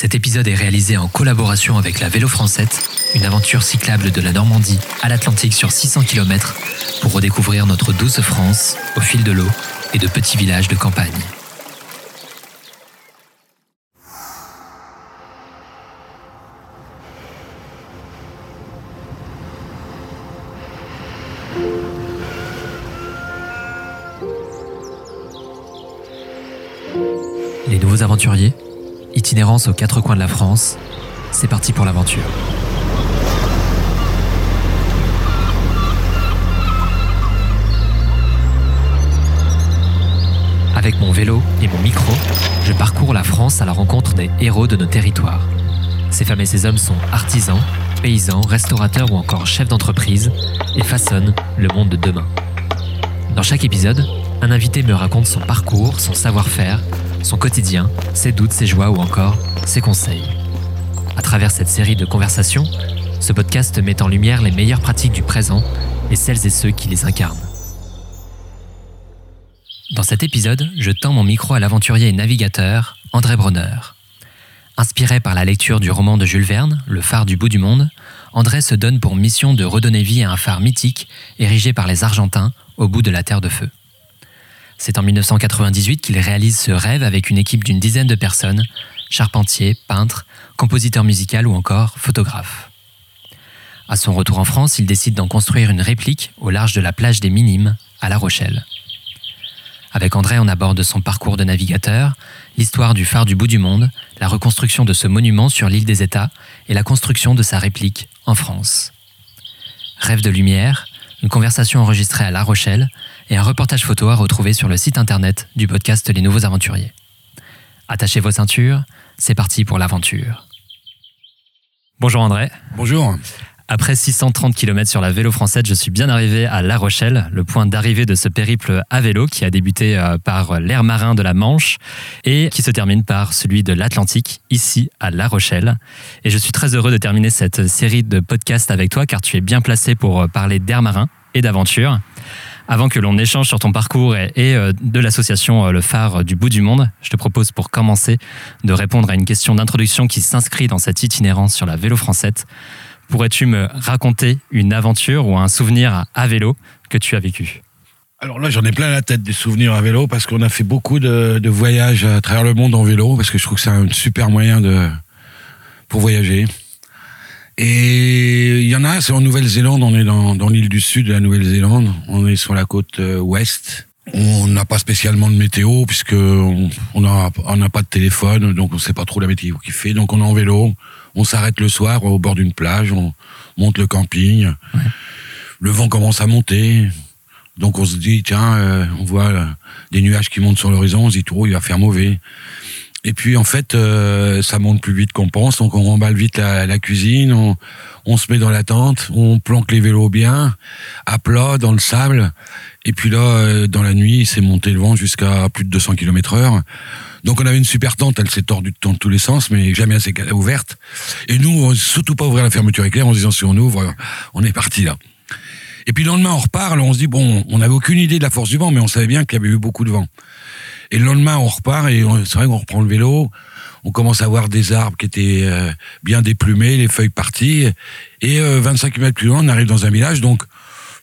Cet épisode est réalisé en collaboration avec la Vélo Française, une aventure cyclable de la Normandie à l'Atlantique sur 600 km pour redécouvrir notre douce France au fil de l'eau et de petits villages de campagne. Aux quatre coins de la France, c'est parti pour l'aventure. Avec mon vélo et mon micro, je parcours la France à la rencontre des héros de nos territoires. Ces femmes et ces hommes sont artisans, paysans, restaurateurs ou encore chefs d'entreprise et façonnent le monde de demain. Dans chaque épisode, un invité me raconte son parcours, son savoir-faire, son quotidien, ses doutes, ses joies ou encore ses conseils. À travers cette série de conversations, ce podcast met en lumière les meilleures pratiques du présent et celles et ceux qui les incarnent. Dans cet épisode, je tends mon micro à l'aventurier et navigateur André Bronner. Inspiré par la lecture du roman de Jules Verne, Le phare du bout du monde, André se donne pour mission de redonner vie à un phare mythique érigé par les Argentins au bout de la Terre de Feu. C'est en 1998 qu'il réalise ce rêve avec une équipe d'une dizaine de personnes, charpentiers, peintres, compositeurs musicaux ou encore photographes. À son retour en France, il décide d'en construire une réplique au large de la plage des Minimes, à La Rochelle. Avec André, on aborde son parcours de navigateur, l'histoire du phare du bout du monde, la reconstruction de ce monument sur l'île des États et la construction de sa réplique en France. Rêve de lumière, une conversation enregistrée à La Rochelle et un reportage photo à retrouver sur le site internet du podcast Les Nouveaux Aventuriers. Attachez vos ceintures, c'est parti pour l'aventure. Bonjour André. Bonjour. Après 630 km sur la vélo française, je suis bien arrivé à La Rochelle, le point d'arrivée de ce périple à vélo qui a débuté euh, par l'air marin de la Manche et qui se termine par celui de l'Atlantique, ici à La Rochelle. Et je suis très heureux de terminer cette série de podcasts avec toi car tu es bien placé pour euh, parler d'air marin et d'aventure. Avant que l'on échange sur ton parcours et, euh, de l'association Le Phare du bout du monde, je te propose pour commencer de répondre à une question d'introduction qui s'inscrit dans cette itinérance sur la vélo française. Pourrais-tu me raconter une aventure ou un souvenir à vélo que tu as vécu? Alors là, j'en ai plein la tête des souvenirs à vélo parce qu'on a fait beaucoup de, voyages à travers le monde en vélo parce que je trouve que c'est un super moyen de pour voyager. Et il y en a, c'est en Nouvelle-Zélande, on est dans, l'île du sud de la Nouvelle-Zélande, on est sur la côte euh, ouest. On n'a pas spécialement de météo puisque on n'a on a pas de téléphone, donc on sait pas trop la météo qu'il fait. Donc on est en vélo, on s'arrête le soir au bord d'une plage, on monte le camping. Le vent commence à monter. Donc on se dit, tiens, euh, on voit euh, des nuages qui montent sur l'horizon, on se dit, tout, il va faire mauvais. Et puis en fait, euh, ça monte plus vite qu'on pense, donc on remballe vite la, cuisine, on, on, se met dans la tente, on planque les vélos bien, à plat, dans le sable. Et puis là, dans la nuit, c'est monté le vent jusqu'à plus de 200 km heure. Donc on avait une super tente, elle s'est tordue de tous les sens, mais jamais assez ouverte. Et nous, on surtout pas ouvrir la fermeture éclair en se disant si on ouvre, on est parti là. Et puis le lendemain, on reparle, on se dit bon, on n'avait aucune idée de la force du vent, mais on savait bien qu'il y avait eu beaucoup de vent. Et le lendemain, on repart et c'est vrai qu'on reprend le vélo. On commence à voir des arbres qui étaient euh, bien déplumés, les feuilles parties. Et 25 euh, km plus loin, on arrive dans un village, donc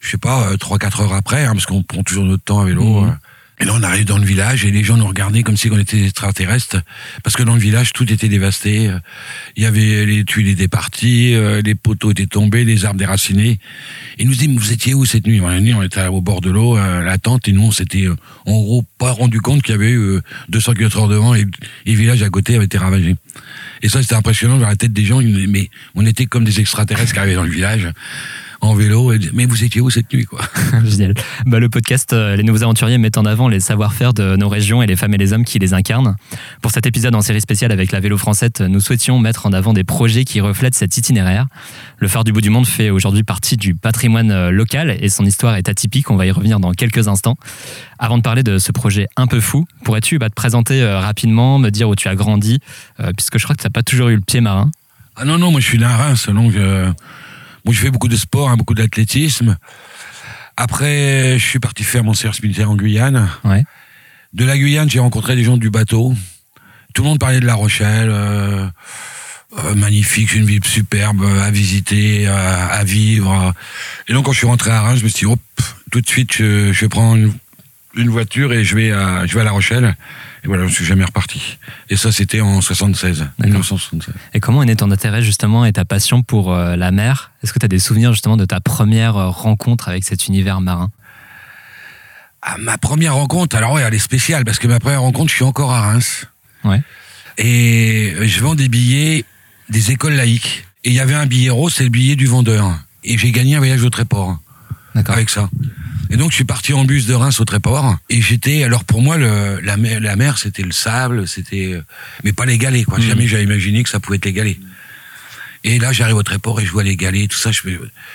je sais pas, 3-4 euh, heures après, hein, parce qu'on prend toujours notre temps à vélo. Mmh. Et là, on arrive dans le village et les gens nous regardaient comme si on était extraterrestres, parce que dans le village, tout était dévasté. Il y avait les tuiles étaient parties, euh, les poteaux étaient tombés, les arbres déracinés. Et nous disaient, vous étiez où cette nuit? On était au bord de l'eau, à la tente, et nous, on s'était euh, en gros pas rendu compte qu'il y avait eu 200 km heure de vent et, et le village à côté avait été ravagé. Et ça, c'était impressionnant dans la tête des gens. Mais on était comme des extraterrestres qui arrivaient dans le village en vélo. Et, mais vous étiez où cette nuit quoi? Génial. Bah, le podcast euh, Les Nouveaux Aventuriers met en avant les savoir-faire de nos régions et les femmes et les hommes qui les incarnent. Pour cet épisode en série spéciale avec la Vélo Française, nous souhaitions mettre en avant des projets qui reflètent cet itinéraire. Le phare du bout du monde fait aujourd'hui partie du patrimoine euh, local et son histoire est atypique. On va y revenir dans quelques instants. Avant de parler de ce projet un peu fou, pourrais-tu bah, te présenter euh, rapidement, me dire où tu as grandi, puisque je crois que tu n'as pas toujours eu le pied marin? Ah non, non, moi je suis d'un Reims, donc Bon, j'ai fait beaucoup de sport, hein, beaucoup d'athlétisme. Après, je suis parti faire mon service militaire en Guyane. De la Guyane, j'ai rencontré des gens du bateau. Tout le monde parlait de La Rochelle. Euh, euh, magnifique, une ville superbe à visiter, à, à vivre. Et donc quand je suis rentré à Reims, je me suis dit, hop, tout de suite, je, je prends une, une voiture et je vais à, je vais à La Rochelle. Et voilà, je suis jamais reparti. Et ça, c'était en 76, 1976. Et comment est né ton intérêt justement et ta passion pour euh, la mer? Est-ce que tu as des souvenirs justement de ta première euh, rencontre avec cet univers marin? Ah, ma première rencontre, alors ouais, elle est spéciale parce que ma première rencontre, je suis encore à Reims. Ouais. Et je vends des billets des écoles laïques. Et il y avait un billet rose, c'est le billet du vendeur. Et j'ai gagné un voyage au Tréport D'accord. avec ça. Et donc je suis parti en bus de Reims au Tréport. Et j'étais, alors pour moi, le, la mer, la mer c'était le sable, c'était, euh, mais pas les galets, quoi. Mhm. Jamais j'avais imaginé que ça pouvait être les galets. Et là, j'arrive au Tréport et je vois les galets, tout ça. Je me,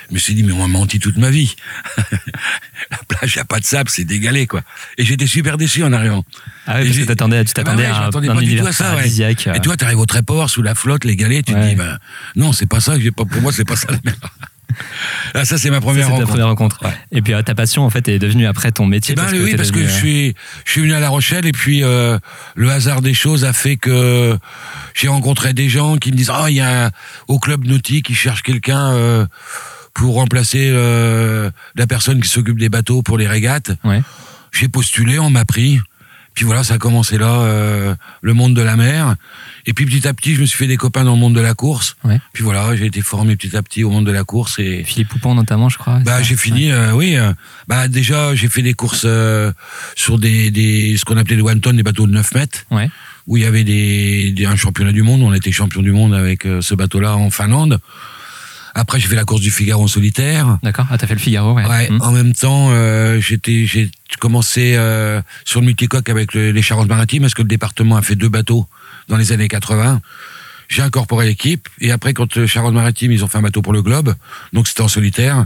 je me suis dit, mais on m'a menti toute ma vie. la plage, il a pas de sable, c'est des galets, quoi. Et j'étais super déçu en arrivant. Ah oui, Et parce que t'attendais, tu Ah bah t'attendais ouais, à un, m'attendais un pas du tout à ça, ouais. paradisiaque. Et toi, t'arrives au Tréport, sous la flotte, les galets, tu Ouais. te dis, ben, non, c'est pas ça, pas, pour moi, c'est pas ça la mer. Ah, ça, c'est ma Ça, première ta rencontre. première rencontre. Ouais. Et puis euh, ta passion en fait est devenue après ton métier. Eh ben, parce que oui, t'es parce que je euh, suis, je suis venu à La Rochelle et puis euh, le hasard des choses a fait que j'ai rencontré des gens qui me disent ah il y a au club nautique ils cherchent quelqu'un euh, pour remplacer euh, la personne qui s'occupe des bateaux pour les régates. Ouais. J'ai postulé, on m'a pris. Puis voilà, ça a commencé là, euh, le monde de la mer. Et puis petit à petit, je me suis fait des copains dans le monde de la course. Ouais. Puis voilà, j'ai été formé petit à petit au monde de la course et Philippe Poupon notamment, je crois. bah j'ai fini, euh, oui. euh, bah déjà j'ai fait des courses sur des, des ce qu'on appelait les one ton, des bateaux de 9 mètres, Ouais. où il y avait des, des- un championnat du monde. On était champion du monde avec ce bateau-là en Finlande. Après j'ai fait la course du Figaro en solitaire. D'accord. Ah, t'as fait le Figaro, ouais. Ouais, Hum. En même temps, euh, j'étais, j'ai commencé euh, sur le multicoque avec le- les Charentes-Maritimes, parce que le département a fait deux bateaux dans les années 80. J'ai incorporé l'équipe, et après, quand le Charentes-Maritimes, ils ont fait un bateau pour le Globe, donc c'était en solitaire,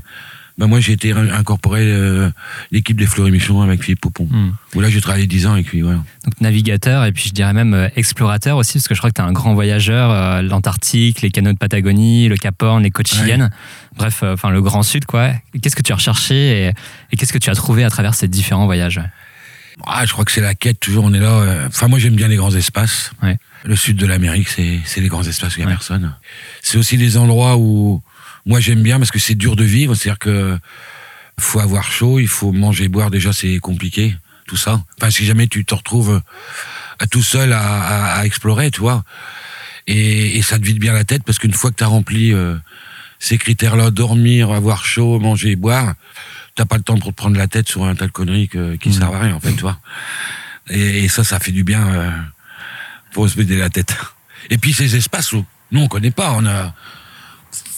ben moi j'ai été incorporé euh, l'équipe des Fleury-Michon avec Philippe Poupon. Hum. Où là j'ai travaillé 10 ans avec lui, voilà. Donc navigateur et puis je dirais même euh, explorateur aussi parce que je crois que tu es un grand voyageur, euh, l'Antarctique, les canaux de Patagonie, le Cap Horn, les côtes Ouais. chiliennes, bref, euh, enfin le Grand Sud quoi. Qu'est-ce que tu as recherché et, et qu'est-ce que tu as trouvé à travers ces différents voyages? Ah, je crois que c'est la quête, toujours on est là. Enfin, moi j'aime bien les grands espaces. Ouais. Le sud de l'Amérique, c'est c'est les grands espaces où il n'y a Ouais. personne. C'est aussi des endroits où moi j'aime bien parce que c'est dur de vivre. C'est-à-dire que faut avoir chaud, il faut manger et boire. Déjà, c'est compliqué, tout ça. Enfin, si jamais tu te retrouves à tout seul à, à- à explorer, tu vois. Et, et ça te vide bien la tête parce qu'une fois que tu as rempli euh, ces critères-là, dormir, avoir chaud, manger et boire, t'as pas le temps pour te prendre la tête sur un tas de conneries que- qui ne Mhm. servent à rien, en fait, tu vois. Et, et ça, ça fait du bien euh, pour se vider la tête. Et puis ces espaces où nous, on connaît pas, on a...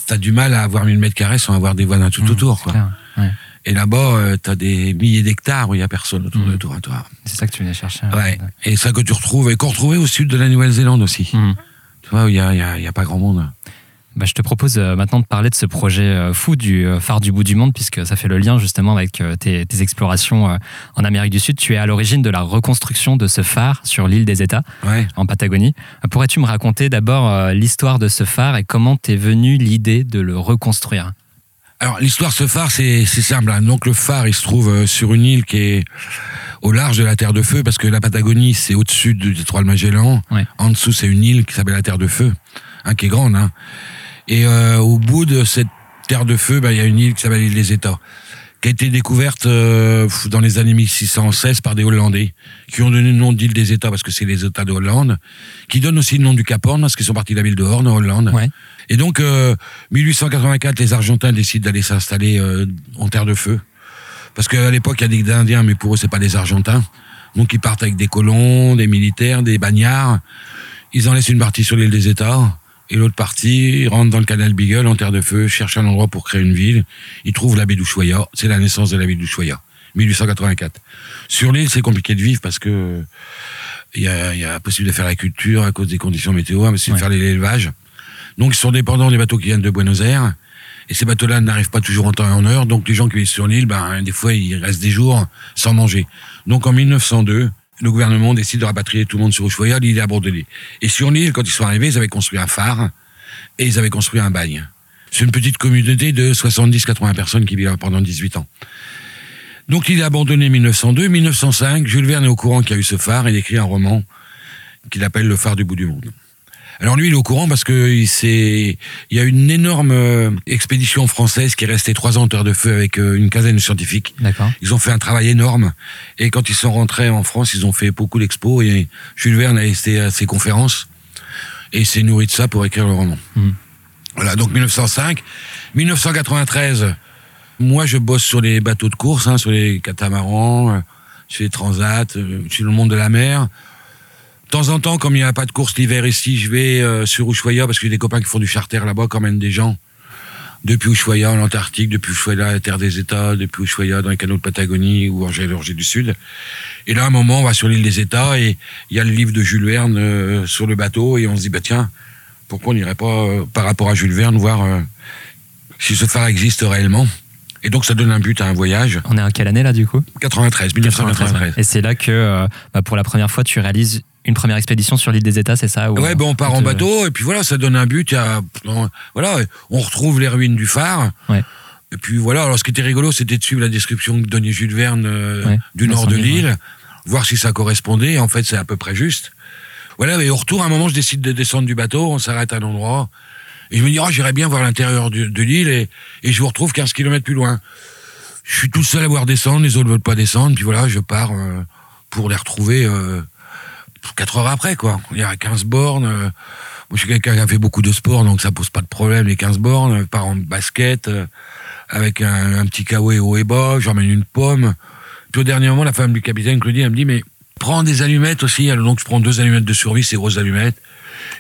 T'as du mal à avoir 1000 mètres carrés sans avoir des voisins tout Hum, autour, c'est quoi. clair. Ouais. Et là-bas, euh, t'as des milliers d'hectares où il y a personne autour Mhm. de toi, toi. C'est ça que tu venais chercher. Ouais. Et ça que tu retrouves, et qu'on retrouvait au sud de la Nouvelle-Zélande aussi. Hum. Tu vois, où il y a, il y a- il y a pas grand monde. Bah, je te propose euh, maintenant de parler de ce projet euh, fou du euh, phare du bout du monde, puisque ça fait le lien justement avec tes, tes explorations en Amérique du Sud. Tu es à l'origine de la reconstruction de ce phare sur l'île des États, Ouais. en Patagonie. Pourrais-tu me raconter d'abord l'histoire de ce phare et comment t'es venue l'idée de le reconstruire? Alors l'histoire de ce phare, c'est simple. hein. Donc le phare, il se trouve sur une île qui est au large de la Terre de Feu, parce que la Patagonie, c'est au-dessus du détroit de Magellan. Ouais. En dessous, c'est une île qui s'appelle la Terre de Feu, hein, qui est grande. Hein. Et euh, au bout de cette Terre de Feu, bah, il y a une île qui s'appelle l'île des États, qui a été découverte euh, dans les années 1616 par des Hollandais, qui ont donné le nom d'île des États, parce que c'est les États de Hollande, qui donnent aussi le nom du Cap Horn, parce qu'ils sont partis de la ville de Horn, en Hollande. Ouais. Et donc, euh, 1884, les Argentins décident d'aller s'installer euh, en terre de feu. Parce qu'à l'époque, il y a des Indiens, mais pour eux, c'est pas des Argentins. Donc, ils partent avec des colons, des militaires, des bagnards. Ils en laissent une partie sur l'île des États. Et l'autre partie, ils rentrent dans le canal Beagle, en terre de feu, cherchent un endroit pour créer une ville. Ils trouvent la baie d'Ushuaïa. C'est la naissance de la ville d'Ushuaïa. 1884. Sur l'île, c'est compliqué de vivre parce que il y a, il y a possible de faire la culture à cause des conditions météo, mais c'est de Ouais. faire l'élevage. Donc, ils sont dépendants des bateaux qui viennent de Buenos Aires. Et ces bateaux-là n'arrivent pas toujours en temps et en heure. Donc, les gens qui vivent sur l'île, ben, des fois, ils restent des jours sans manger. Donc, en 1902, le gouvernement décide de rapatrier tout le monde sur Ushuaïa. L'île est abandonnée. Et sur l'île, quand ils sont arrivés, ils avaient construit un phare et ils avaient construit un bagne. C'est une petite communauté de 70-80 personnes qui vivent pendant 18 ans. Donc, l'île est abandonnée 1902. 1905, Jules Verne est au courant qu'il y a eu ce phare. Il écrit un roman qu'il appelle Le phare du bout du monde. Alors lui, il est au courant parce que il, s'est- il y a une énorme euh, expédition française qui est restée trois ans en terre de feu avec euh, une quinzaine de scientifiques. D'accord. Ils ont fait un travail énorme. Et quand ils sont rentrés en France, ils ont fait beaucoup d'expos. Et Jules Verne a été à ces conférences. Et il s'est nourri de ça pour écrire le roman. Mhm. Voilà, donc 1905. 1993, moi je bosse sur les bateaux de course, hein, sur les catamarans, euh, sur les transats, sur le monde de la mer. De temps en temps, comme il n'y a pas de course l'hiver ici, je vais euh, sur Ushuaia parce que j'ai des copains qui font du charter là-bas, qui emmènent des gens. Depuis Ushuaia en Antarctique, depuis Ushuaia à la Terre des États, depuis Ushuaia dans les canaux de Patagonie ou en Géorgie du Sud. Et là, à un moment, on va sur l'île des États et il y a le livre de Jules Verne euh, sur le bateau et on se dit, bah tiens, pourquoi on n'irait pas, euh, par rapport à Jules Verne, voir si ce phare existe réellement Et donc, ça donne un but à un voyage. On est en quelle année là du coup? 93, 1993. Et c'est là que, euh, bah, pour la première fois, tu réalises une première expédition sur l'île des États, c'est ça ou- Ouais, ben on part en te- bateau et puis voilà, ça donne un but. voilà, on retrouve les ruines du phare. Ouais. Et puis voilà, alors ce qui était rigolo, c'était de suivre la description que donnait Jules Verne euh, Ouais, du nord de l'île, voir si ça correspondait. En fait, c'est à peu près juste. Voilà, et au retour, à un moment, je décide de descendre du bateau, on s'arrête à un endroit. Et je me dis, oh, j'irais bien voir l'intérieur de l'île et, et je vous retrouve 15 km plus loin. Je suis tout seul à voir descendre, les autres ne veulent pas descendre. Puis voilà, je pars euh, pour les retrouver euh, 4 heures après, quoi. Il y a 15 bornes. euh, moi, je suis quelqu'un qui a fait beaucoup de sport, donc ça pose pas de problème, les 15 bornes. Je pars en basket, euh, avec un, petit kawaii haut et bas, j'emmène une pomme. Puis au dernier moment, la femme du capitaine, Claudie, elle me dit, mais prends des allumettes aussi. Donc, je prends deux allumettes de survie, ces grosses allumettes,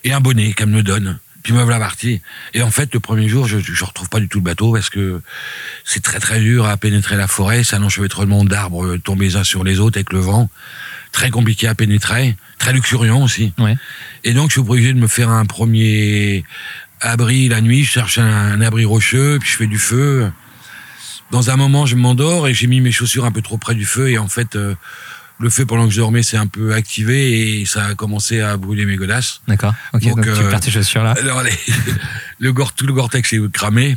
et un bonnet qu'elle me donne. Puis me voilà parti. Et en fait, le premier jour, je, je retrouve pas du tout le bateau parce que c'est très très dur à pénétrer la forêt. C'est un enchevêtrement d'arbres euh, tombés uns sur les autres avec le vent. Très compliqué à pénétrer. Très luxuriant aussi. Ouais. Et donc, je suis obligé de me faire un premier abri la nuit. Je cherche un, un abri rocheux, puis je fais du feu. Dans un moment, je m'endors et j'ai mis mes chaussures un peu trop près du feu. Et en fait, euh, le feu, pendant que je dormais, s'est un peu activé et ça a commencé à brûler mes godasses. D'accord. Ok, Donc, donc, tu euh, perds tes chaussures là. Alors, les- le gore, tout le Gore-Tex est cramé.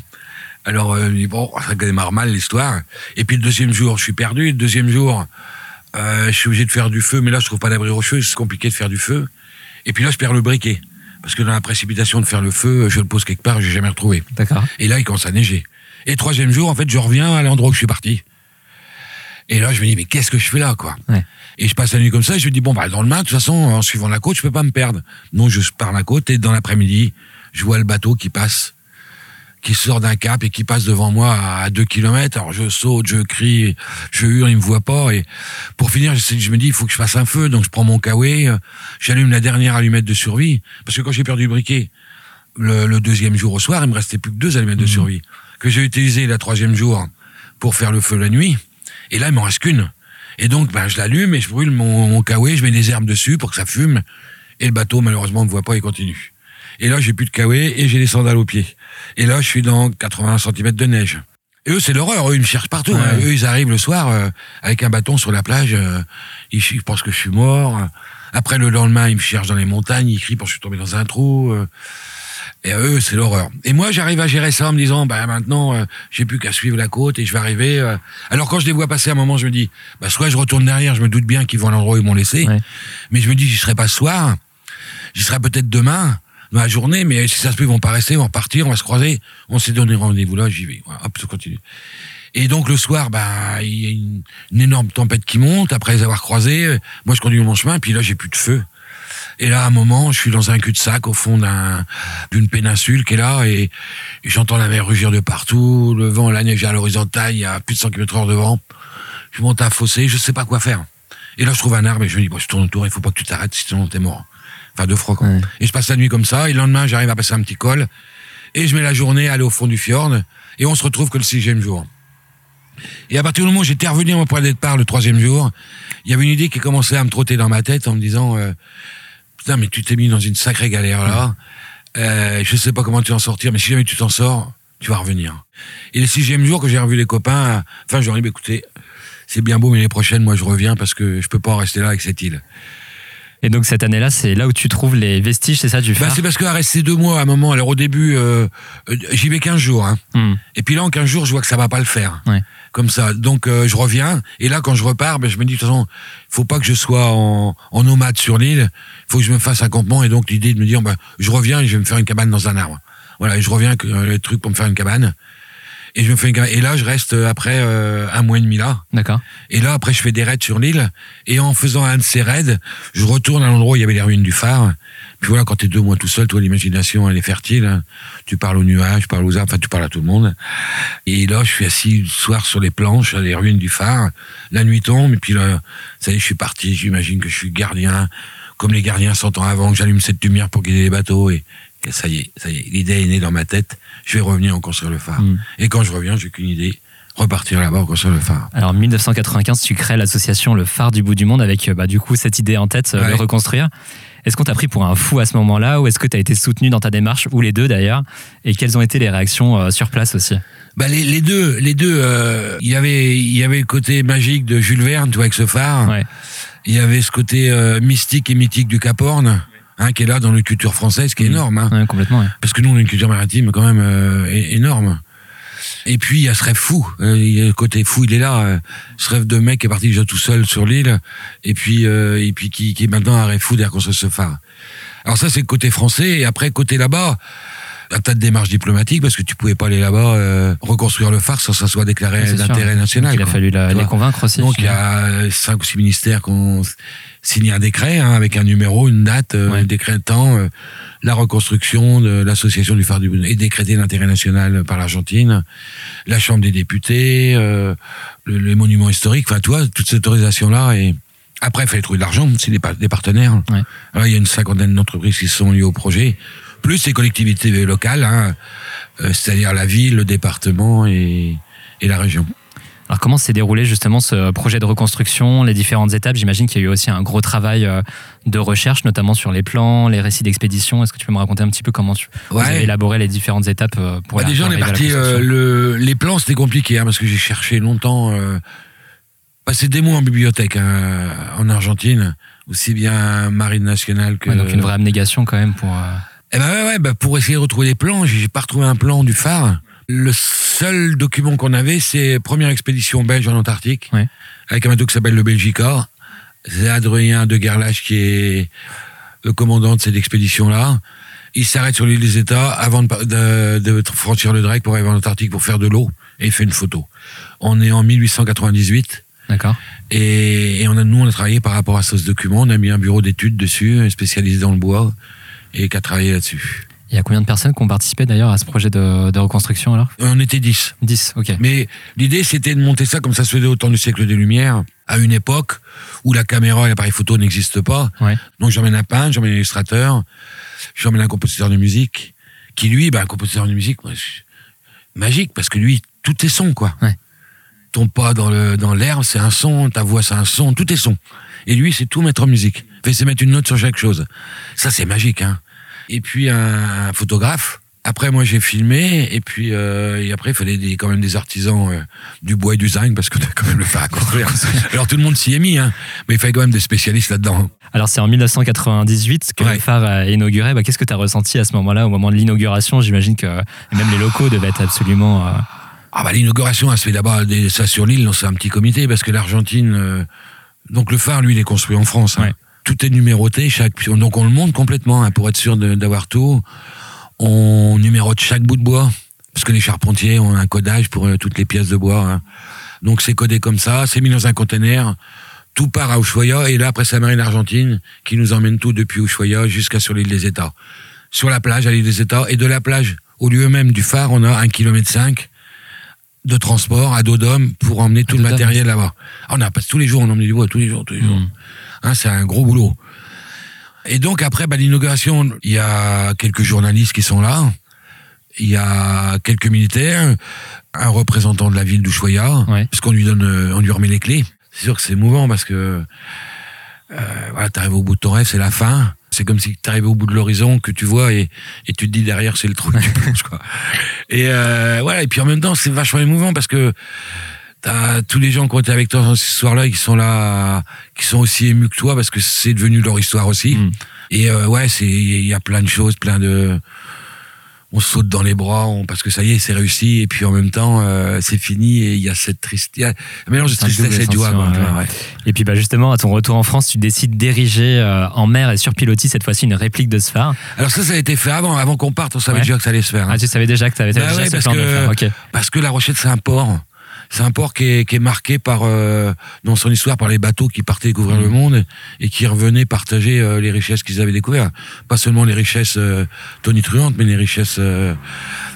Alors, euh, bon, ça démarre mal l'histoire. Et puis le deuxième jour, je suis perdu. Le deuxième jour, euh, je suis obligé de faire du feu, mais là, je trouve pas d'abri rocheux, c'est compliqué de faire du feu. Et puis là, je perds le briquet. Parce que dans la précipitation de faire le feu, je le pose quelque part, j'ai jamais retrouvé. D'accord. Et là, il commence à neiger. Et troisième jour, en fait, je reviens à l'endroit où je suis parti. Et là, je me dis, mais qu'est-ce que je fais là, quoi Ouais. Et je passe la nuit comme ça, et je me dis, bon, bah, dans le main, de toute façon, en suivant la côte, je peux pas me perdre. Non, je pars la côte, et dans l'après-midi, je vois le bateau qui passe, qui sort d'un cap et qui passe devant moi à deux kilomètres. Alors, je saute, je crie, je hurle, il me voit pas. Et pour finir, je, me dis, il faut que je fasse un feu. Donc, je prends mon kawaii, euh, j'allume la dernière allumette de survie. Parce que quand j'ai perdu le briquet, le, le deuxième jour au soir, il me restait plus que deux allumettes de survie. Que j'ai utilisé la troisième jour pour faire le feu la nuit. Et là, il m'en reste qu'une. Et donc, ben, je l'allume et je brûle mon, mon kawaii, je mets des herbes dessus pour que ça fume. Et le bateau, malheureusement, ne voit pas, il continue. Et là, j'ai plus de kawaii et j'ai les sandales aux pieds. Et là, je suis dans 80 cm de neige. Et eux, c'est l'horreur. Eux, ils me cherchent partout. hein. Eux, ils arrivent le soir euh, avec un bâton sur la plage. euh, ils, ils pensent que je suis mort. Après, le lendemain, ils me cherchent dans les montagnes. Ils crient parce que je suis tombé dans un trou. euh. Et eux, c'est l'horreur. Et moi, j'arrive à gérer ça en me disant, bah maintenant, euh, j'ai plus qu'à suivre la côte et je vais arriver. Alors quand je les vois passer, à un moment, je me dis, bah soit je retourne derrière, je me doute bien qu'ils vont à l'endroit où ils m'ont laissé. Ouais. Mais je me dis, j'y serai pas ce soir. J'y serai peut-être demain, la journée. Mais si ça se peut, ils vont pas rester, ils vont repartir, on va se croiser. On s'est donné rendez-vous là, j'y vais. Voilà, hop, ça continue. Et donc le soir, bah, il y a une, énorme tempête qui monte. Après les avoir croisés, moi je conduis mon chemin, puis là j'ai plus de feu. Et là, à un moment, je suis dans un cul-de-sac au fond d'un, d'une péninsule qui est là, et, j'entends la mer rugir de partout, le vent, la neige à l'horizontale, il y a plus de 100 km heure de vent. Je monte un fossé, je sais pas quoi faire. Et là, je trouve un arbre et je me dis, bon, je tourne autour, il faut pas que tu t'arrêtes, sinon t'es mort. Enfin, deux. Ouais. Et je passe la nuit comme ça, et le lendemain, j'arrive à passer un petit col, et je mets la journée à aller au fond du fjord, et on se retrouve que le sixième jour. Et à partir du moment où j'étais revenu à mon point de départ le troisième jour, il y avait une idée qui commençait à me trotter dans ma tête en me disant euh, Putain, mais tu t'es mis dans une sacrée galère là. Euh, je sais pas comment tu vas en sortir, mais si jamais tu t'en sors, tu vas revenir. Et le sixième jour que j'ai revu les copains, enfin, ai dit, bah, écoutez, c'est bien beau, mais les prochaines, moi, je reviens parce que je peux pas en rester là avec cette île. Et donc cette année-là, c'est là où tu trouves les vestiges, c'est ça, du Bah, phare c'est parce qu'à rester deux mois à un moment, alors au début, euh, euh, j'y vais 15 jours. Hein. Hmm. Et puis là, en 15 jours, je vois que ça va pas le faire. Ouais. Comme ça. Donc euh, je reviens. Et là, quand je repars, ben, je me dis, de toute façon, faut pas que je sois en, en nomade sur l'île. faut que je me fasse un campement. Et donc l'idée de me dire, ben, je reviens et je vais me faire une cabane dans un arbre. Voilà, et je reviens avec euh, les trucs pour me faire une cabane. Et je me fais une. Et là, je reste euh, après euh, un mois et demi là. D'accord. Et là, après, je fais des raids sur l'île. Et en faisant un de ces raids, je retourne à l'endroit où il y avait les ruines du phare. Puis voilà, quand t'es deux mois tout seul, toi, l'imagination, elle est fertile. hein. Tu parles aux nuages, tu parles aux arbres, enfin, tu parles à tout le monde. Et là, je suis assis le soir sur les planches, à les ruines du phare. La nuit tombe, et puis là, ça y est, je suis parti. J'imagine que je suis gardien, comme les gardiens cent ans avant, que j'allume cette lumière pour guider les bateaux. Et, et ça y est, ça y est, l'idée est née dans ma tête. Je vais revenir en construire le phare. Mm. Et quand je reviens, j'ai qu'une idée. Repartir là-bas, en construire le phare. Alors 1995, tu crées l'association Le Phare du bout du monde avec euh, bah, du coup cette idée en tête, euh, Ouais. reconstruire. Est-ce qu'on t'a pris pour un fou à ce moment-là ou est-ce que tu as été soutenu dans ta démarche ou les deux d'ailleurs? Et quelles ont été les réactions euh, sur place aussi? Bah les, les deux, les deux. euh, Il y avait, il y avait le côté magique de Jules Verne, tu vois, avec ce phare. Ouais. Il y avait ce côté euh, mystique et mythique du Cap Horn, hein, qui est là dans la culture française, qui est énorme. Hein, Ouais, complètement. ouais. parce que nous, on a une culture maritime quand même euh, énorme. Et puis il y a ce rêve fou. Euh, le côté fou, il est là. euh, ce rêve de mec qui est parti déjà tout seul sur l'île, et puis euh, et puis qui, qui est maintenant un rêve fou de reconstruire ce phare. Alors ça, c'est le côté français. Et après, côté là-bas, un tas de démarches diplomatiques parce que tu pouvais pas aller là-bas euh, reconstruire le phare sans que ça soit déclaré d'intérêt national. Il a quoi. fallu la- les convaincre aussi. Donc il y a cinq ou six ministères qui signé un décret hein, avec un numéro, une date, euh, Ouais. décrétant euh, la reconstruction de l'association du phare du Boudin et décréter l'intérêt national par l'Argentine, la Chambre des députés, euh, le- les monuments historiques, enfin toi, toute cette autorisation-là et après, il fallait trouver de l'argent, c'est des, pa- des partenaires. Ouais. Alors, il y a une cinquantaine d'entreprises qui sont liées au projet, plus les collectivités locales, hein, euh, c'est-à-dire la ville, le département et, et la région. Alors comment s'est déroulé justement ce projet de reconstruction, les différentes étapes? J'imagine qu'il y a eu aussi un gros travail euh, de recherche, notamment sur les plans, les récits d'expédition. Est-ce que tu peux me raconter un petit peu comment tu Ouais. avez élaboré les différentes étapes euh, pour Bah la déjà, on est parti. euh, le, les plans, c'était compliqué hein, parce que j'ai cherché longtemps. Euh, passé des mois en bibliothèque hein, en Argentine, aussi bien Marine nationale que. Ouais, donc une vraie abnégation quand même pour. euh, Eh ben ouais, ouais, bah pour essayer de retrouver les plans, j'ai pas retrouvé un plan du phare. Le seul document qu'on avait, c'est première expédition belge en Antarctique, Ouais. avec un bateau qui s'appelle le Belgica. C'est Adrien de Gerlache qui est le commandant de cette expédition-là. Il s'arrête sur l'île des États avant de, pa- de- de franchir le Drake pour arriver en Antarctique pour faire de l'eau et il fait une photo. On est en 1898 D'accord. et, et on a, nous on a travaillé par rapport à ce document. On a mis un bureau d'études dessus, spécialisé dans le bois et qui a travaillé là-dessus. Il y a combien de personnes qui ont participé d'ailleurs à ce projet de, de reconstruction alors On était 10. 10, ok. Mais l'idée, c'était de monter ça comme ça se faisait au temps du siècle des Lumières, à une époque où la caméra et l'appareil photo n'existent pas. Ouais. Donc j'emmène un peintre, j'emmène un illustrateur, j'emmène un compositeur de musique, qui lui, bah, un compositeur de musique, moi, magique, parce que lui, tout est son, quoi. Ouais. Ton pas dans le dans l'herbe, c'est un son, ta voix, c'est un son, tout est son. Et lui, c'est tout mettre en musique. Fait, c'est mettre une note sur chaque chose. Ça, c'est magique, hein. Et puis un, un photographe. Après, moi, j'ai filmé, et puis euh, et après, il fallait des, quand même des artisans euh, du bois et du zinc, parce que t'as quand même le faire à construire. Alors tout le monde s'y est mis, hein, mais il fallait quand même des spécialistes là-dedans. Alors c'est en 1998 que Ouais. le phare a inauguré. Bah, Qu'est-ce que tu as ressenti à ce moment-là, au moment de l'inauguration? J'imagine que même les locaux devaient être absolument. euh, Ah bah l'inauguration, elle se fait des- ça sur l'île, c'est un petit comité, parce que l'Argentine, euh, donc le phare, lui, il est construit en France. hein. Ouais. Tout est numéroté, chaque, donc on le monte complètement hein, pour être sûr d'avoir tout. On numérote chaque bout de bois, parce que les charpentiers ont un codage pour euh, toutes les pièces de bois. hein. Donc c'est codé comme ça, c'est mis dans un conteneur. Tout part à Ushuaia, et là après c'est la marine argentine qui nous emmène tout depuis Ushuaia jusqu'à sur l'île des États. Sur la plage à l'île des États, et de la plage au lieu même du phare, on a un kilomètre cinq de transport à dos d'homme pour emmener tout le matériel là-bas. Ah, on a tous les jours, on emmenait du bois tous les jours, tous les jours. Hmm. Hein, c'est un gros boulot. Et donc après bah, l'inauguration, il y a quelques journalistes qui sont là, il y a quelques militaires, un représentant de la ville d'Ushuaia, Ouais. parce qu'on lui donne, euh, on lui remet les clés. C'est sûr que c'est émouvant parce que euh, voilà, t'arrives au bout de ton rêve, c'est la fin. C'est comme si t'arrivais au bout de l'horizon que tu vois et, et tu te dis derrière c'est le trou que tu plonges quoi. Et euh, voilà et puis en même temps c'est vachement émouvant parce que t'as tous les gens qui ont été avec toi ce soir-là et qui sont là, qui sont aussi émus que toi parce que c'est devenu leur histoire aussi. Mm. Et euh, ouais, c'est il y a plein de choses, plein de on saute dans les bras on, parce que ça y est, c'est réussi et puis en même temps euh, c'est fini et il y a cette tristesse, un mélange de tristesse et de joie. Et puis bah justement, à ton retour en France, tu décides d'ériger euh, en mer et sur pilotis cette fois-ci une réplique de ce phare. Alors ça, ça a été fait avant, avant qu'on parte, on savait Ouais. déjà que ça allait se faire. hein. Ah, tu savais déjà que tu avais Bah déjà ouais, ce parce plan de faire. Parce que La Rochelle, c'est un port. C'est un port qui est, qui est marqué par, euh, dans son histoire, par les bateaux qui partaient découvrir le monde et qui revenaient partager euh, les richesses qu'ils avaient découvertes. Pas seulement les richesses euh, tonitruantes, mais les richesses euh,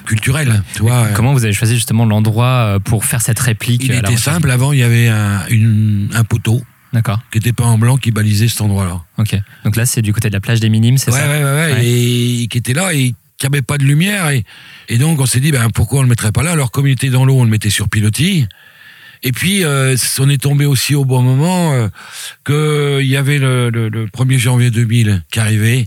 culturelles. Tu vois. Comment vous avez choisi justement l'endroit pour faire cette réplique Il était simple. Avant, il y avait un, une- un poteau D'accord. qui était peint en blanc qui balisait cet endroit-là. Ok. Donc là, c'est du côté de la plage des Minimes, c'est Ouais, ça? ouais, ouais, ouais, Ouais. Et qui était là et qui avait pas de lumière. Et, et donc, on s'est dit, ben, pourquoi on le mettrait pas là? Alors, comme il était dans l'eau, on le mettait sur pilotis. Et puis, euh, on est tombé aussi au bon moment euh, qu'il y avait le, le- le 1er janvier 2000 qui arrivait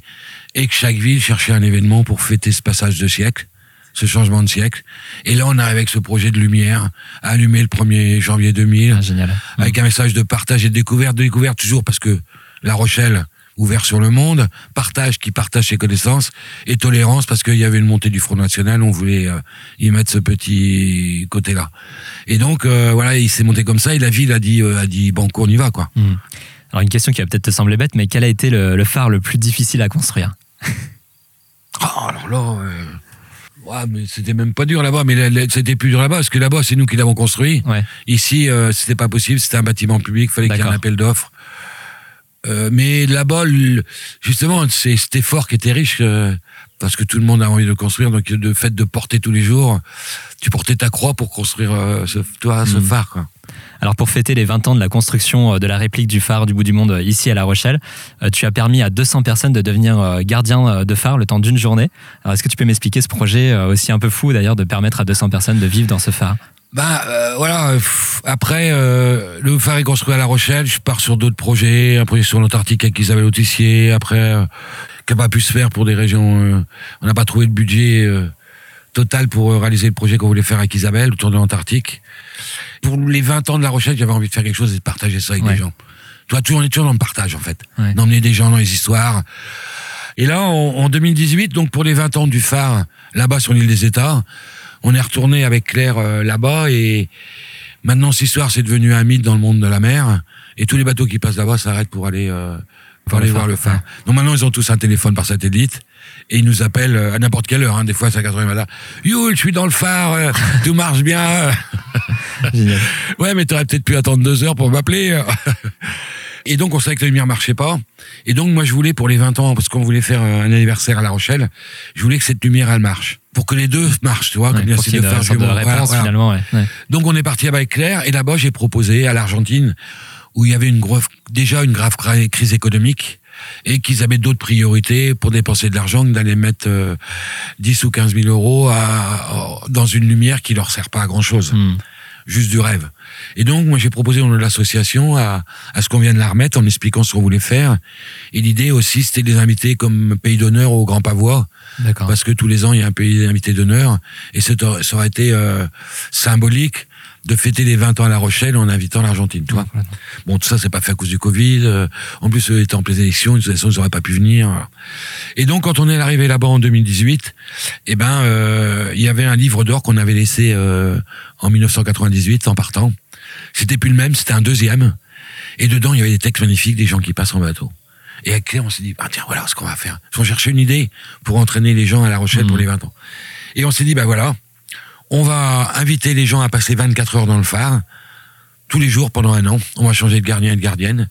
et que chaque ville cherchait un événement pour fêter ce passage de siècle, ce changement de siècle. Et là, on arrive avec ce projet de lumière, allumé le 1er janvier 2000 Ah, Génial. avec un message de partage et de découverte, de découverte toujours parce que La Rochelle, ouvert sur le monde, partage qui partage ses connaissances, et tolérance parce qu'il y avait une montée du Front National, on voulait euh, y mettre ce petit côté-là. Et donc, euh, voilà, il s'est monté comme ça, et la ville a dit, euh, a dit banco, on y va, quoi. Hmm. Alors une question qui va peut-être te sembler bête, mais quel a été le, le phare le plus difficile à construire? Oh, alors là, ouais, mais c'était même pas dur là-bas, mais c'était plus dur là-bas, parce que là-bas, c'est nous qui l'avons construit. Ouais. Ici, c'était pas possible, c'était un bâtiment public, fallait qu'il y ait un appel d'offres. Euh, mais là-bas, justement, c'est cet effort qui était riche, euh, parce que tout le monde a envie de construire, donc le fait de porter tous les jours, tu portais ta croix pour construire euh, ce, toi, ce Mhm. phare. Quoi. Alors pour fêter les 20 ans de la construction de la réplique du phare du bout du monde ici à La Rochelle, tu as permis à 200 personnes de devenir gardiens de phare le temps d'une journée. Alors est-ce que tu peux m'expliquer ce projet aussi un peu fou d'ailleurs de permettre à 200 personnes de vivre dans ce phare? Bah euh, voilà. après, euh, le phare est construit à La Rochelle. Je pars sur d'autres projets. Un projet sur l'Antarctique avec Isabelle Autissier. Après, euh, qui n'a pas pu se faire pour des régions. euh, on n'a pas trouvé le budget euh, total pour euh, réaliser le projet qu'on voulait faire avec Isabelle autour de l'Antarctique. Pour les 20 ans de La Rochelle, j'avais envie de faire quelque chose et de partager ça avec Ouais. les gens. Tu vois, toujours, on est toujours dans le partage en fait. Ouais. D'emmener des gens dans les histoires. Et là, en 2018, donc pour les 20 ans du phare, là-bas sur l'île des États, on est retourné avec Claire euh, là-bas et maintenant cette histoire c'est devenu un mythe dans le monde de la mer et tous les bateaux qui passent là-bas s'arrêtent pour aller euh, pour Voir le aller phare, voir le phare. ouais. Donc maintenant ils ont tous un téléphone par satellite et ils nous appellent euh, à n'importe quelle heure. Hein. Des fois c'est à 4 h du matin. Yo, je suis dans le phare, euh, tout marche bien. Ouais, mais t'aurais peut-être pu attendre deux heures pour m'appeler. Et donc, on savait que la lumière marchait pas. Et donc, moi, je voulais, pour les 20 ans, parce qu'on voulait faire un anniversaire à La Rochelle, je voulais que cette lumière, elle marche. Pour que les deux marchent, tu vois, Ouais, comme il y a de. Voilà, voilà. finalement. ouais. Ouais. Donc, on est parti avec Claire, et là-bas, j'ai proposé à l'Argentine, où il y avait une grave, déjà une grave crise économique, et qu'ils avaient d'autres priorités pour dépenser de l'argent que d'aller mettre euh, 10 ou 15 000 euros à- dans une lumière qui leur sert pas à grand-chose Hmm. Juste du rêve. Et donc, moi, j'ai proposé au nom de l'association à, à ce qu'on vienne la remettre en expliquant ce qu'on voulait faire. Et l'idée aussi, c'était de les inviter comme pays d'honneur au Grand Pavois, D'accord. parce que tous les ans, il y a un pays d'invités d'honneur. Et ça aurait- ça aurait été euh, symbolique de fêter les 20 ans à La Rochelle en invitant l'Argentine, tu vois. Bon, tout ça, c'est pas fait à cause du Covid. Euh, En plus, eux étaient en pleine élection, de toute façon, ils n'auraient pas pu venir. Et donc, quand on est arrivé là-bas en 2018, eh ben, euh, il y avait un livre d'or qu'on avait laissé euh, en 1998 en partant. C'était plus le même, c'était un deuxième. Et dedans, il y avait des textes magnifiques des gens qui passent en bateau. Et avec Claire, on s'est dit, ah, tiens, voilà ce qu'on va faire. On cherchait une idée pour entraîner les gens à La Rochelle pour les 20 ans. Et on s'est dit, bah voilà, on va inviter les gens à passer 24 heures dans le phare, tous les jours pendant un an. On va changer de gardien et de gardienne.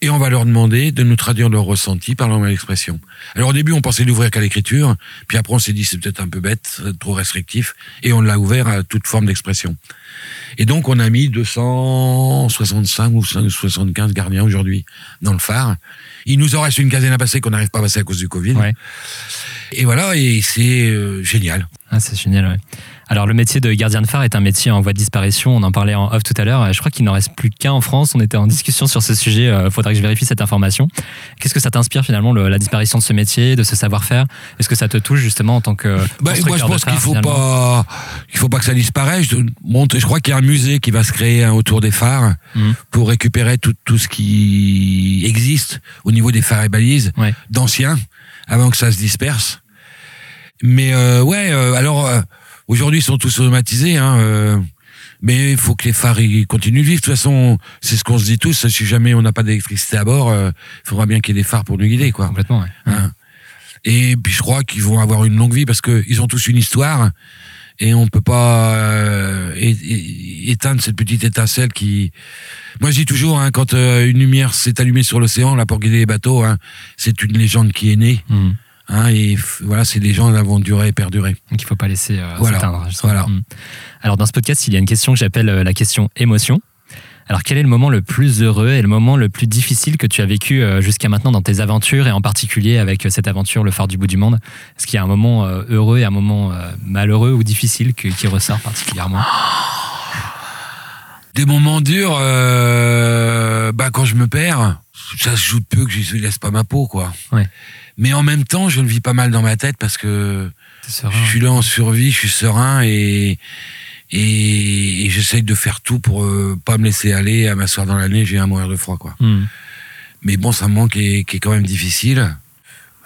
Et on va leur demander de nous traduire leur ressenti par leur l'expression. Alors au début, on pensait l'ouvrir qu'à l'écriture, puis après on s'est dit c'est peut-être un peu bête, trop restrictif, et on l'a ouvert à toute forme d'expression. Et donc on a mis 265 ou 75 gardiens aujourd'hui dans le phare. Il nous en reste une quinzaine à passer qu'on n'arrive pas à passer à cause du Covid. Ouais. Et voilà, et c'est euh, génial. Ah, c'est génial, ouais. Alors, le métier de gardien de phare est un métier en voie de disparition. On en parlait en off tout à l'heure. Je crois qu'il n'en reste plus qu'un en France. On était en discussion sur ce sujet. Il faudrait que je vérifie cette information. Qu'est-ce que ça t'inspire finalement, le- la disparition de ce métier, de ce savoir-faire? Est-ce que ça te touche justement en tant que. Bah, moi, je pense qu'il phare, faut pas, il faut pas que ça disparaisse. Je, je crois qu'il y a un musée qui va se créer hein, autour des phares Mhm. pour récupérer tout, tout ce qui existe au niveau des phares et balises Ouais. d'anciens avant que ça se disperse. Mais euh, ouais, euh, alors euh, aujourd'hui ils sont tous automatisés, hein, euh, mais il faut que les phares ils continuent de vivre. De toute façon, c'est ce qu'on se dit tous. Si jamais on n'a pas d'électricité à bord, il faudra bien qu'il y ait des phares pour nous guider, quoi. Complètement, ouais. Hein. Et puis je crois qu'ils vont avoir une longue vie parce que ils ont tous une histoire et on peut pas euh, é- é- éteindre cette petite étincelle qui. Moi je dis toujours hein, quand euh, une lumière s'est allumée sur l'océan là pour guider les bateaux, hein, c'est une légende qui est née. Mhm. Hein, et voilà, ces légendes vont durer et perdurer. Donc il ne faut pas laisser euh, Voilà. s'éteindre. Voilà. Mm. Alors dans ce podcast, il y a une question que j'appelle euh, la question émotion. Alors quel est le moment le plus heureux et le moment le plus difficile que tu as vécu euh, jusqu'à maintenant dans tes aventures et en particulier avec euh, cette aventure, le phare du bout du monde? Est-ce qu'il y a un moment euh, heureux et un moment malheureux ou difficile qui ressort particulièrement? Des moments durs, euh, bah quand je me perds, ça se joue de peu que je laisse pas ma peau quoi. Ouais. Mais en même temps, je le vis pas mal dans ma tête parce que. Je suis là en survie, je suis serein et et, et j'essaye de faire tout pour euh, pas me laisser aller à m'asseoir dans la neige et à mourir de froid quoi. Mm. Mais bon, c'est un moment qui est, qui est quand même difficile.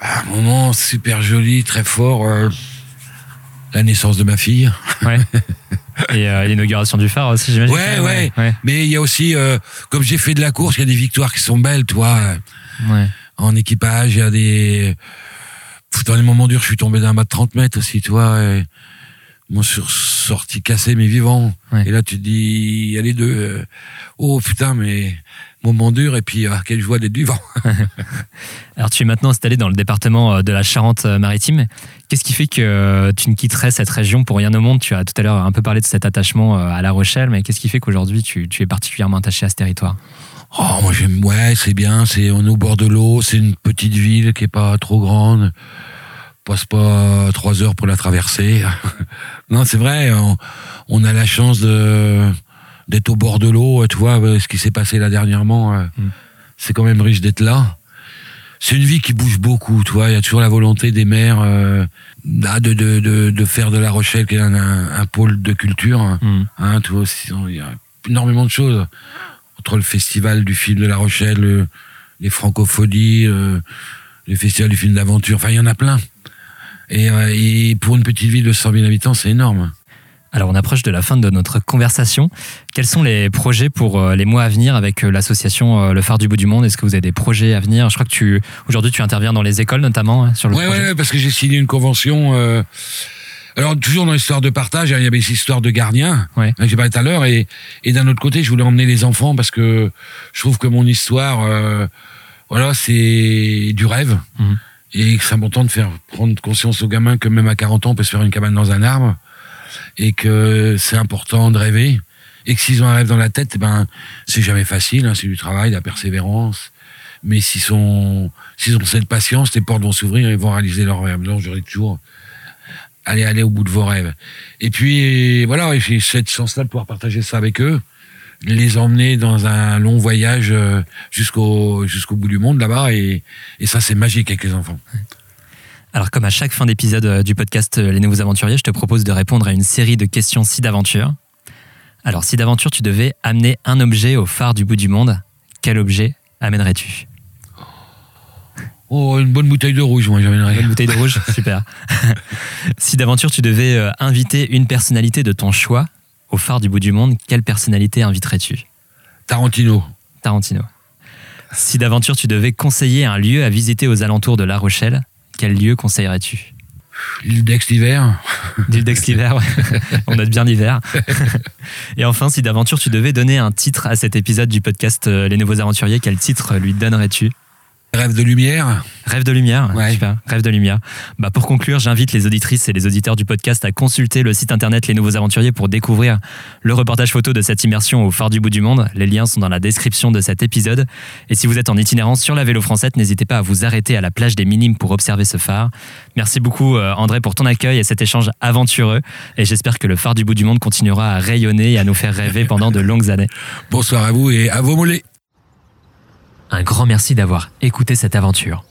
Un moment super joli, très fort. euh, la naissance de ma fille. Ouais. et euh, l'inauguration du phare aussi, j'imagine. Ouais, même, ouais. Mais il y a aussi, euh, comme j'ai fait de la course, il y a des victoires qui sont belles, toi. Ouais. en équipage, il y a des. Dans les moments durs, je suis tombé d'un mât de 30 mètres aussi, toi. Et... Mon sur sorti cassé, mais vivant. Ouais. Et là, tu te dis, il y a les deux. euh, Oh putain, mais moment dur, et puis ah, quelle joie d'être vivant. Alors tu es maintenant installé dans le département euh, de la Charente-Maritime. Qu'est-ce qui fait que euh, tu ne quitterais cette région pour rien au monde? Tu as tout à l'heure un peu parlé de cet attachement à La Rochelle, mais qu'est-ce qui fait qu'aujourd'hui tu, tu es particulièrement attaché à ce territoire? Oh, moi j'aime, ouais, c'est bien, c'est, on est au bord de l'eau, c'est une petite ville qui est pas trop grande. On passe pas trois heures pour la traverser. non, c'est vrai, on, on a la chance de, d'être au bord de l'eau, tu vois, ce qui s'est passé là dernièrement, euh, Mm. c'est quand même riche d'être là. C'est une vie qui bouge beaucoup, tu vois, il y a toujours la volonté des maires euh, bah, de, de, de, de faire de La Rochelle qui est un, un, un pôle de culture. Hmm. Hein, tu vois, il y a énormément de choses. Entre le festival du film de La Rochelle, le- les francophonies, euh, le festival du film d'aventure, enfin, il y en a plein. Et, euh, et pour une petite ville de 100 000 habitants, c'est énorme. Alors on approche de la fin de notre conversation. Quels sont les projets pour euh, les mois à venir avec euh, l'association Le Phare du bout du monde? Est-ce que vous avez des projets à venir? Je crois que tu aujourd'hui tu interviens dans les écoles notamment hein, sur le Ouais, projet. ouais, ouais, parce que j'ai signé une convention. euh, alors, toujours dans l'histoire de partage, hein, il y avait cette histoire de gardien, Ouais. j'ai parlé tout à l'heure, et, et d'un autre côté, je voulais emmener les enfants parce que je trouve que mon histoire, euh, voilà, c'est du rêve. Mhm. Et c'est important de faire prendre conscience aux gamins que même à 40 ans, on peut se faire une cabane dans un arbre, et que c'est important de rêver, et que s'ils ont un rêve dans la tête, eh ben, c'est jamais facile, hein, c'est du travail, de la persévérance. Mais s'ils sont, s'ils ont cette patience, les portes vont s'ouvrir et vont réaliser leurs rêves. Donc, j'aurais toujours, allez, allez au bout de vos rêves. Et puis, voilà, j'ai cette chance-là de pouvoir partager ça avec eux, les emmener dans un long voyage euh, jusqu'au, jusqu'au bout du monde là-bas, et, et ça, c'est magique avec les enfants. Alors comme à chaque fin d'épisode euh, du podcast euh, Les Nouveaux Aventuriers, je te propose de répondre à une série de questions si d'aventure. Alors si d'aventure tu devais amener un objet au phare du bout du monde, quel objet amènerais-tu? Oh, une bonne bouteille de rouge, moi, j'amènerais. Une bouteille de rouge Super. si d'aventure tu devais inviter une personnalité de ton choix au phare du bout du monde, quelle personnalité inviterais-tu? Tarantino. Tarantino. Si d'aventure tu devais conseiller un lieu à visiter aux alentours de La Rochelle, quel lieu conseillerais-tu? L'île d'Aix l'hiver. L'île d'Aix l'hiver, ouais. on note bien l'hiver. Et enfin, si d'aventure tu devais donner un titre à cet épisode du podcast euh, Les Nouveaux Aventuriers, quel titre lui donnerais-tu? Rêve de lumière Rêve de lumière, Ouais. super. Rêve de lumière. Bah pour conclure, j'invite les auditrices et les auditeurs du podcast à consulter le site internet Les Nouveaux Aventuriers pour découvrir le reportage photo de cette immersion au phare du bout du monde. Les liens sont dans la description de cet épisode. Et si vous êtes en itinérance sur la vélo française, n'hésitez pas à vous arrêter à la plage des Minimes pour observer ce phare. Merci beaucoup euh, André pour ton accueil et cet échange aventureux. Et j'espère que le phare du bout du monde continuera à rayonner et à nous faire rêver pendant de longues années. Bonsoir à vous et à vos mollets. Un grand merci d'avoir écouté cette aventure.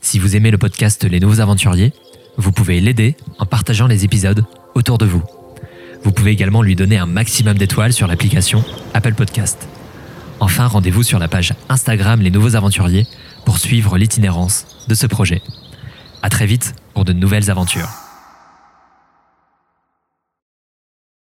Si vous aimez le podcast Les Nouveaux Aventuriers, vous pouvez l'aider en partageant les épisodes autour de vous. Vous pouvez également lui donner un maximum d'étoiles sur l'application Apple Podcast. Enfin, rendez-vous sur la page Instagram Les Nouveaux Aventuriers pour suivre l'itinérance de ce projet. À très vite pour de nouvelles aventures.